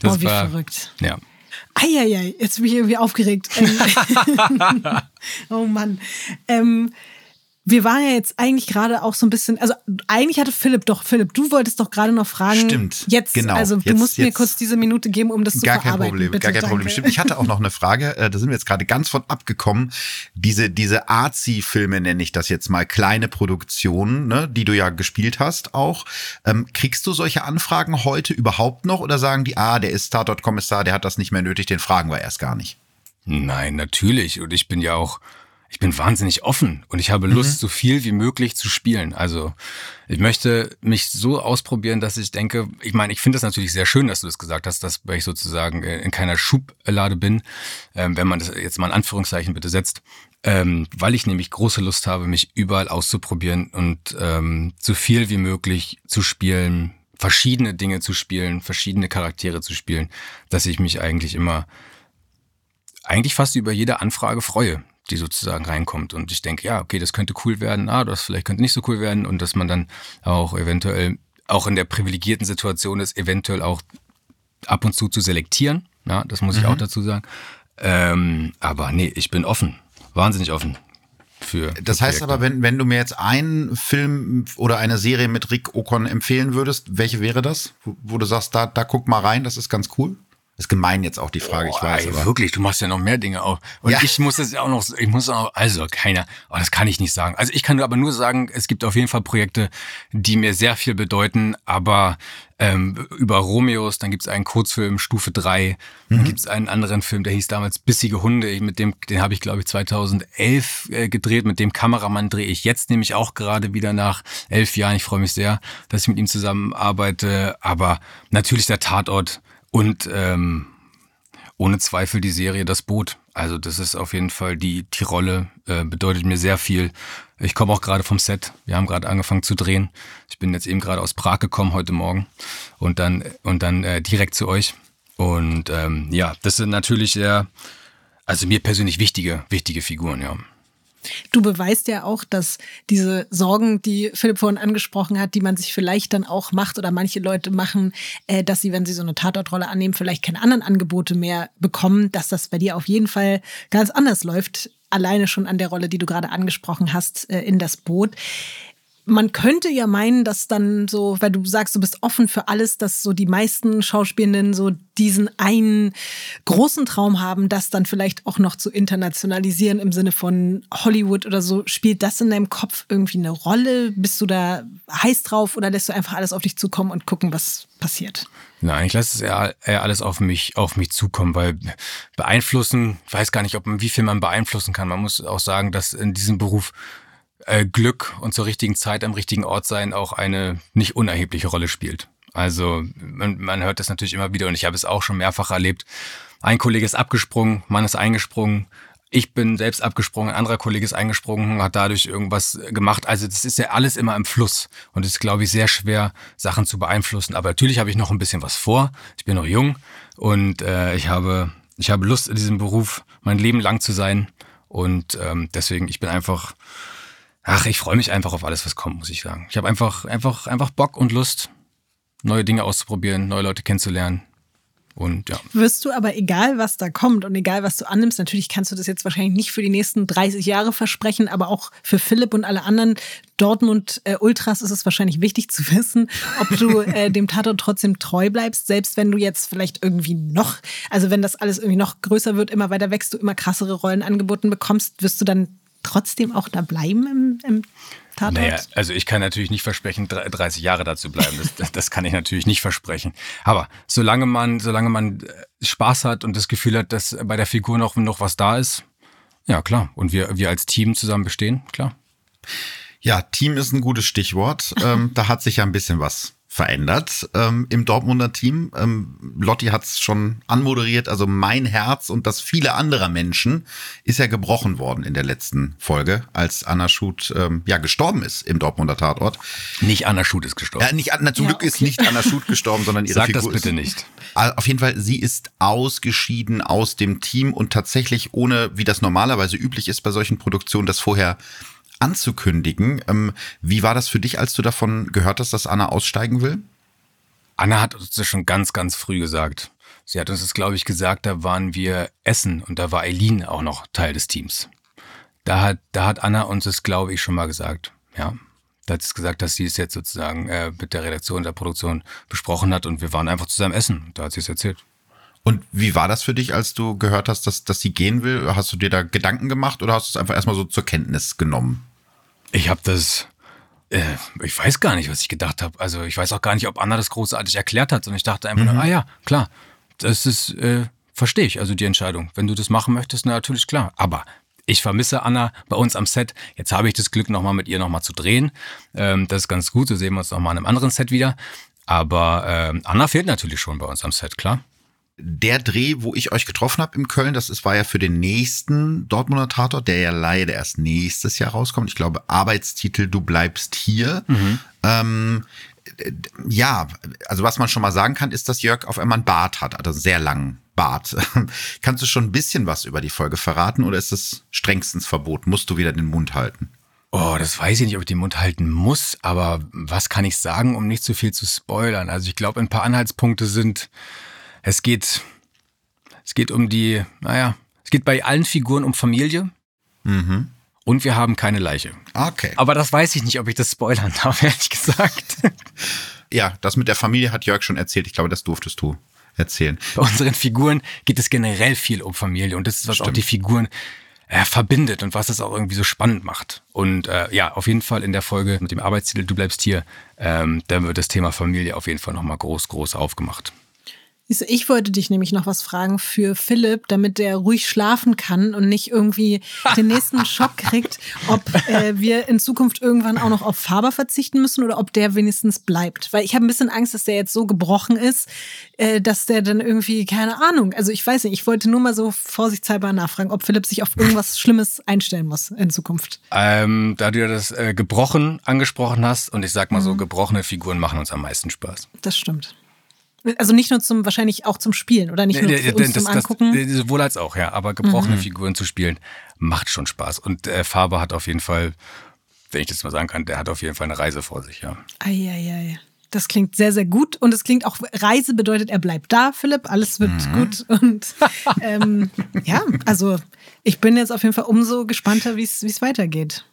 Das Oh, wie war, verrückt. Ja. Eieiei, jetzt bin ich irgendwie aufgeregt. Ähm, oh Mann. Ähm, wir waren ja jetzt eigentlich gerade auch so ein bisschen, also eigentlich hatte Philipp doch, Philipp, du wolltest doch gerade noch fragen. Stimmt, Jetzt, genau. also du Jetzt- musst mir jetzt- kurz diese Minute geben, um das zu Gar kein. Problem, Bitte, gar kein Problem. danke. Stimmt. Ich hatte auch noch eine Frage, äh, da sind wir jetzt gerade ganz von abgekommen. Diese, diese Arzi-Filme nenne ich das jetzt mal, kleine Produktionen, ne, die du ja gespielt hast auch. Ähm, kriegst du solche Anfragen heute überhaupt noch oder sagen die, ah, der ist Tatort-Kommissar, der hat das nicht mehr nötig, den fragen wir erst gar nicht? Nein, natürlich. Und ich bin ja auch, ich bin wahnsinnig offen und ich habe Lust, so viel wie möglich zu spielen. Also ich möchte mich so ausprobieren, dass ich denke, ich meine, ich finde das natürlich sehr schön, dass du das gesagt hast, dass ich sozusagen äh, in keiner Schublade bin, ähm, wenn man das jetzt mal in Anführungszeichen bitte setzt, ähm, weil ich nämlich große Lust habe, mich überall auszuprobieren und ähm, so viel wie möglich zu spielen, verschiedene Dinge zu spielen, verschiedene Charaktere zu spielen, dass ich mich eigentlich immer eigentlich fast über jede Anfrage freue, die sozusagen reinkommt. Und ich denke, ja, okay, das könnte cool werden, ah, das vielleicht könnte nicht so cool werden und dass man dann auch eventuell auch in der privilegierten Situation ist, eventuell auch ab und zu zu selektieren. Ja, das muss ich auch dazu sagen. Ähm, aber nee, ich bin offen, wahnsinnig offen für. Das heißt Projekte. aber, wenn, wenn du mir jetzt einen Film oder eine Serie mit Rick Ocon empfehlen würdest, welche wäre das? Wo, wo du sagst, da, da guck mal rein, das ist ganz cool? Ist gemein jetzt auch die Frage, ich Boah, weiß, ey, aber. wirklich, du machst ja noch mehr Dinge auch. Und Ja. ich muss es ja auch noch, ich muss auch, also keiner, oh, das kann ich nicht sagen. Also ich kann aber nur sagen, es gibt auf jeden Fall Projekte, die mir sehr viel bedeuten, aber ähm, über Romeos, dann gibt es einen Kurzfilm Stufe 3, dann gibt es einen anderen Film, der hieß damals Bissige Hunde, Ich- mit dem, den habe ich glaube ich 2011 äh, gedreht, mit dem Kameramann drehe ich jetzt nämlich auch gerade wieder nach elf Jahren. Ich freue mich sehr, dass ich mit ihm zusammenarbeite, aber natürlich der Tatort und ähm, ohne Zweifel die Serie Das Boot. Also das ist auf jeden Fall die, die Rolle, äh, bedeutet mir sehr viel. Ich komme auch gerade vom Set. Wir haben gerade angefangen zu drehen. Ich bin jetzt eben gerade aus Prag gekommen heute Morgen und dann, und dann äh, direkt zu euch. Und ähm, ja, das sind natürlich sehr, also mir persönlich wichtige, wichtige Figuren, ja. Du beweist ja auch, dass diese Sorgen, die Philipp vorhin angesprochen hat, die man sich vielleicht dann auch macht oder manche Leute machen, äh, dass sie, wenn sie so eine Tatortrolle annehmen, vielleicht keine anderen Angebote mehr bekommen, dass das bei dir auf jeden Fall ganz anders läuft. Alleine schon an der Rolle, die du gerade angesprochen hast, äh, in das Boot man könnte ja meinen, dass dann so, weil du sagst, du bist offen für alles, dass so die meisten Schauspielenden so diesen einen großen Traum haben, das dann vielleicht auch noch zu internationalisieren im Sinne von Hollywood oder so. Spielt das in deinem Kopf irgendwie eine Rolle? Bist du da heiß drauf oder lässt du einfach alles auf dich zukommen und gucken, was passiert? Nein, ich lasse es eher, eher alles auf mich, auf mich zukommen, weil beeinflussen, ich weiß gar nicht, ob man, wie viel man beeinflussen kann. Man muss auch sagen, dass in diesem Beruf äh, Glück und zur richtigen Zeit am richtigen Ort sein auch eine nicht unerhebliche Rolle spielt. Also man, man hört das natürlich immer wieder und ich habe es auch schon mehrfach erlebt. Ein Kollege ist abgesprungen, man ist eingesprungen, ich bin selbst abgesprungen, ein anderer Kollege ist eingesprungen, hat dadurch irgendwas gemacht. Also das ist ja alles immer im Fluss und es ist, glaube ich, sehr schwer, Sachen zu beeinflussen. Aber natürlich habe ich noch ein bisschen was vor. Ich bin noch jung und äh, ich habe ich habe Lust in diesem Beruf mein Leben lang zu sein und ähm, deswegen ich bin einfach Ach, ich freue mich einfach auf alles, was kommt, muss ich sagen. Ich habe einfach, einfach, einfach Bock und Lust, neue Dinge auszuprobieren, neue Leute kennenzulernen. Und ja. Wirst du aber, egal was da kommt und egal was du annimmst, natürlich kannst du das jetzt wahrscheinlich nicht für die nächsten 30 Jahre versprechen, aber auch für Philipp und alle anderen Dortmund äh, ist es wahrscheinlich wichtig zu wissen, ob du äh, dem Tatort trotzdem treu bleibst, selbst wenn du jetzt vielleicht irgendwie noch, also wenn das alles irgendwie noch größer wird, immer weiter wächst, du immer krassere Rollen angeboten bekommst, wirst du dann trotzdem auch da bleiben im, im Tatort? Naja, also ich kann natürlich nicht versprechen, 30 Jahre dazu bleiben. Das, das kann ich natürlich nicht versprechen. Aber solange man, solange man äh, Spaß hat und das Gefühl hat, dass bei der Figur noch, noch was da ist, ja klar. Und wir, wir als Team zusammen bestehen, klar. Ja, Team ist ein gutes Stichwort. ähm, da hat sich ja ein bisschen was verändert ähm, im Dortmunder Team. Ähm, Lotti hat es schon anmoderiert, also mein Herz und das viele anderer Menschen ist ja gebrochen worden in der letzten Folge, als Anna Schut ähm, ja gestorben ist im Dortmunder Tatort. Nicht Anna Schut ist gestorben. Ja, nicht, na, zum ja, Glück okay. ist nicht Anna Schut gestorben, sondern ihre Sag Figur das bitte nicht. Auf jeden Fall, sie ist ausgeschieden aus dem Team und tatsächlich ohne, wie das normalerweise üblich ist bei solchen Produktionen, das vorher anzukündigen. Ähm, wie war das für dich, als du davon gehört hast, dass Anna aussteigen will? Anna hat uns das schon ganz, ganz früh gesagt. Sie hat uns das, glaube ich, gesagt, da waren wir essen und da war Eileen auch noch Teil des Teams. Da hat, da hat Anna uns das, glaube ich, schon mal gesagt. Ja. Da hat sie gesagt, dass sie es jetzt sozusagen äh, mit der Redaktion der Produktion besprochen hat und wir waren einfach zusammen essen. Da hat sie es erzählt. Und wie war das für dich, als du gehört hast, dass, dass sie gehen will? Hast du dir da Gedanken gemacht oder hast du es einfach erstmal so zur Kenntnis genommen? Ich habe das, äh, ich weiß gar nicht, was ich gedacht habe. Also ich weiß auch gar nicht, ob Anna das großartig erklärt hat, sondern ich dachte einfach, mhm. nur, ah ja, klar, das ist, äh, verstehe ich, also die Entscheidung. Wenn du das machen möchtest, na, natürlich klar. Aber ich vermisse Anna bei uns am Set. Jetzt habe ich das Glück, nochmal mit ihr nochmal zu drehen. Ähm, das ist ganz gut, so sehen wir uns nochmal an einem anderen Set wieder. Aber ähm, Anna fehlt natürlich schon bei uns am Set, klar der Dreh, wo ich euch getroffen habe in Köln, das ist, war ja für den nächsten Dortmunder Tatort, der ja leider erst nächstes Jahr rauskommt. Ich glaube, Arbeitstitel Du bleibst hier. Mhm. Ähm, ja, also was man schon mal sagen kann, ist, dass Jörg auf einmal einen Bart hat, also einen sehr langen Bart. Kannst du schon ein bisschen was über die Folge verraten oder ist es strengstens verboten? Musst du wieder den Mund halten? Oh, das weiß ich nicht, ob ich den Mund halten muss, aber was kann ich sagen, um nicht zu viel zu spoilern? Also ich glaube, ein paar Anhaltspunkte sind, es geht, es geht um die, naja, es geht bei allen Figuren um Familie. Mhm. Und wir haben keine Leiche. Okay. Aber das weiß ich nicht, ob ich das spoilern darf, ehrlich gesagt. Ja, das mit der Familie hat Jörg schon erzählt. Ich glaube, das durftest du erzählen. Bei unseren Figuren geht es generell viel um Familie. Und das ist, was Stimmt. auch die Figuren äh, verbindet und was es auch irgendwie so spannend macht. Und äh, ja, auf jeden Fall in der Folge mit dem Arbeitstitel Du bleibst hier, ähm, da wird das Thema Familie auf jeden Fall nochmal groß, groß aufgemacht. Ich wollte dich nämlich noch was fragen für Philipp, damit der ruhig schlafen kann und nicht irgendwie den nächsten Schock kriegt, ob äh, wir in Zukunft irgendwann auch noch auf Faber verzichten müssen oder ob der wenigstens bleibt. Weil ich habe ein bisschen Angst, dass der jetzt so gebrochen ist, äh, dass der dann irgendwie, keine Ahnung, also ich weiß nicht, ich wollte nur mal so vorsichtshalber nachfragen, ob Philipp sich auf irgendwas Schlimmes einstellen muss in Zukunft. Ähm, da du ja das äh, gebrochen angesprochen hast und ich sag mal so, mhm. gebrochene Figuren machen uns am meisten Spaß. Das stimmt. Also nicht nur zum, wahrscheinlich auch zum Spielen oder nicht nur für uns das, zum Angucken. Das, sowohl als auch, ja. Aber gebrochene mhm. Figuren zu spielen macht schon Spaß. Und äh, Faber hat auf jeden Fall, wenn ich das mal sagen kann, der hat auf jeden Fall eine Reise vor sich, ja. Eieiei. Das klingt sehr, sehr gut. Und es klingt auch, Reise bedeutet, er bleibt da, Philipp. Alles wird mhm. gut. Und ähm, ja, also ich bin jetzt auf jeden Fall umso gespannter, wie es weitergeht.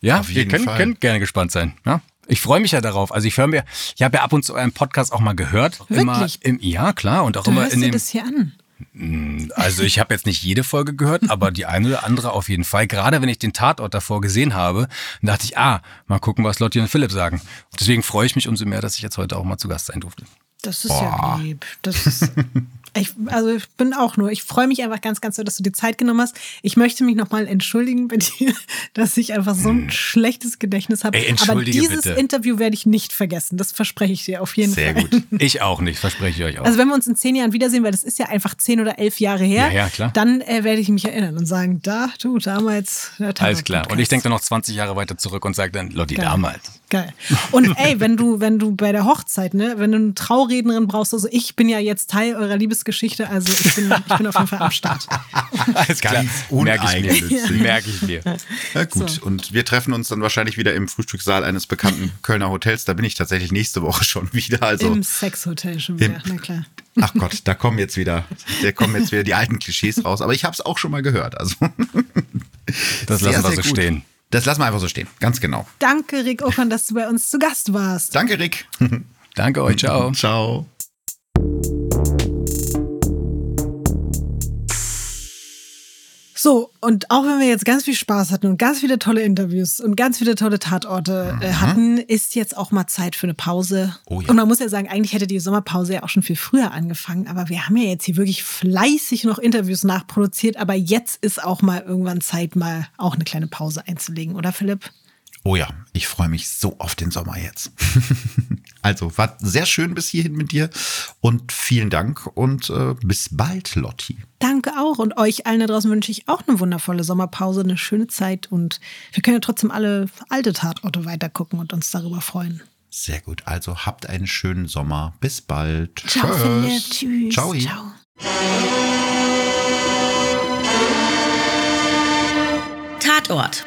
Ja, ihr könnt, könnt, gerne gespannt sein. Ja? Ich freue mich ja darauf. Also ich höre mir, ich habe ja ab und zu einen Podcast auch mal gehört. Wirklich? Immer im, ja, klar. Und auch du immer in dem. das hier an? Hm, also ich habe jetzt nicht jede Folge gehört, aber die eine oder andere auf jeden Fall. Gerade wenn ich den Tatort davor gesehen habe, dachte ich, ah, mal gucken, was Lotti und Philipp sagen. Deswegen freue ich mich umso mehr, dass ich jetzt heute auch mal zu Gast sein durfte. Das ist Boah. ja lieb. Das ist, ich, also ich bin auch nur, ich freue mich einfach ganz, ganz so, dass du dir Zeit genommen hast. Ich möchte mich nochmal entschuldigen bei dir, dass ich einfach so ein hm. schlechtes Gedächtnis habe. Aber dieses bitte. Interview werde ich nicht vergessen. Das verspreche ich dir auf jeden Sehr Fall. Sehr gut. Ich auch nicht, verspreche ich euch auch. Also wenn wir uns in zehn Jahren wiedersehen, weil das ist ja einfach zehn oder elf Jahre her, ja, ja, klar. dann äh, werde ich mich erinnern und sagen, da, du, damals. Alles klar. Und ich denke dann noch 20 Jahre weiter zurück und sage dann, Lotti, damals. Geil. Und ey, wenn du, wenn du bei der Hochzeit, ne, wenn du eine Traurednerin brauchst, also ich bin ja jetzt Teil eurer Liebesgeschichte, also ich bin, ich bin auf jeden Fall am Start. Alles klar. Merke ich mir. Merke ich mir. Ja, gut. So. Und wir treffen uns dann wahrscheinlich wieder im Frühstückssaal eines bekannten Kölner Hotels. Da bin ich tatsächlich nächste Woche schon wieder. Also Im Sexhotel schon wieder, na klar. Ach Gott, da kommen jetzt wieder, da kommen jetzt wieder die alten Klischees raus. Aber ich habe es auch schon mal gehört. Also das lassen wir so gut. stehen. Das lassen wir einfach so stehen. Ganz genau. Danke, Rick Ockern, dass du bei uns zu Gast warst. Danke, Rick. Danke euch. Ciao. Ciao. So, und auch wenn wir jetzt ganz viel Spaß hatten und ganz viele tolle Interviews und ganz viele tolle Tatorte äh, mhm. hatten, ist jetzt auch mal Zeit für eine Pause. Oh ja. Und man muss ja sagen, eigentlich hätte die Sommerpause ja auch schon viel früher angefangen, aber wir haben ja jetzt hier wirklich fleißig noch Interviews nachproduziert, aber jetzt ist auch mal irgendwann Zeit, mal auch eine kleine Pause einzulegen, oder Philipp? Oh ja, ich freue mich so auf den Sommer jetzt. also, war sehr schön bis hierhin mit dir und vielen Dank und äh, bis bald, Lotti. Danke auch und euch allen da draußen wünsche ich auch eine wundervolle Sommerpause, eine schöne Zeit und wir können ja trotzdem alle alte Tatorte weitergucken und uns darüber freuen. Sehr gut, also habt einen schönen Sommer. Bis bald. Ciao, Tschüss. Tschüss. Ciao. Ciao. Tatort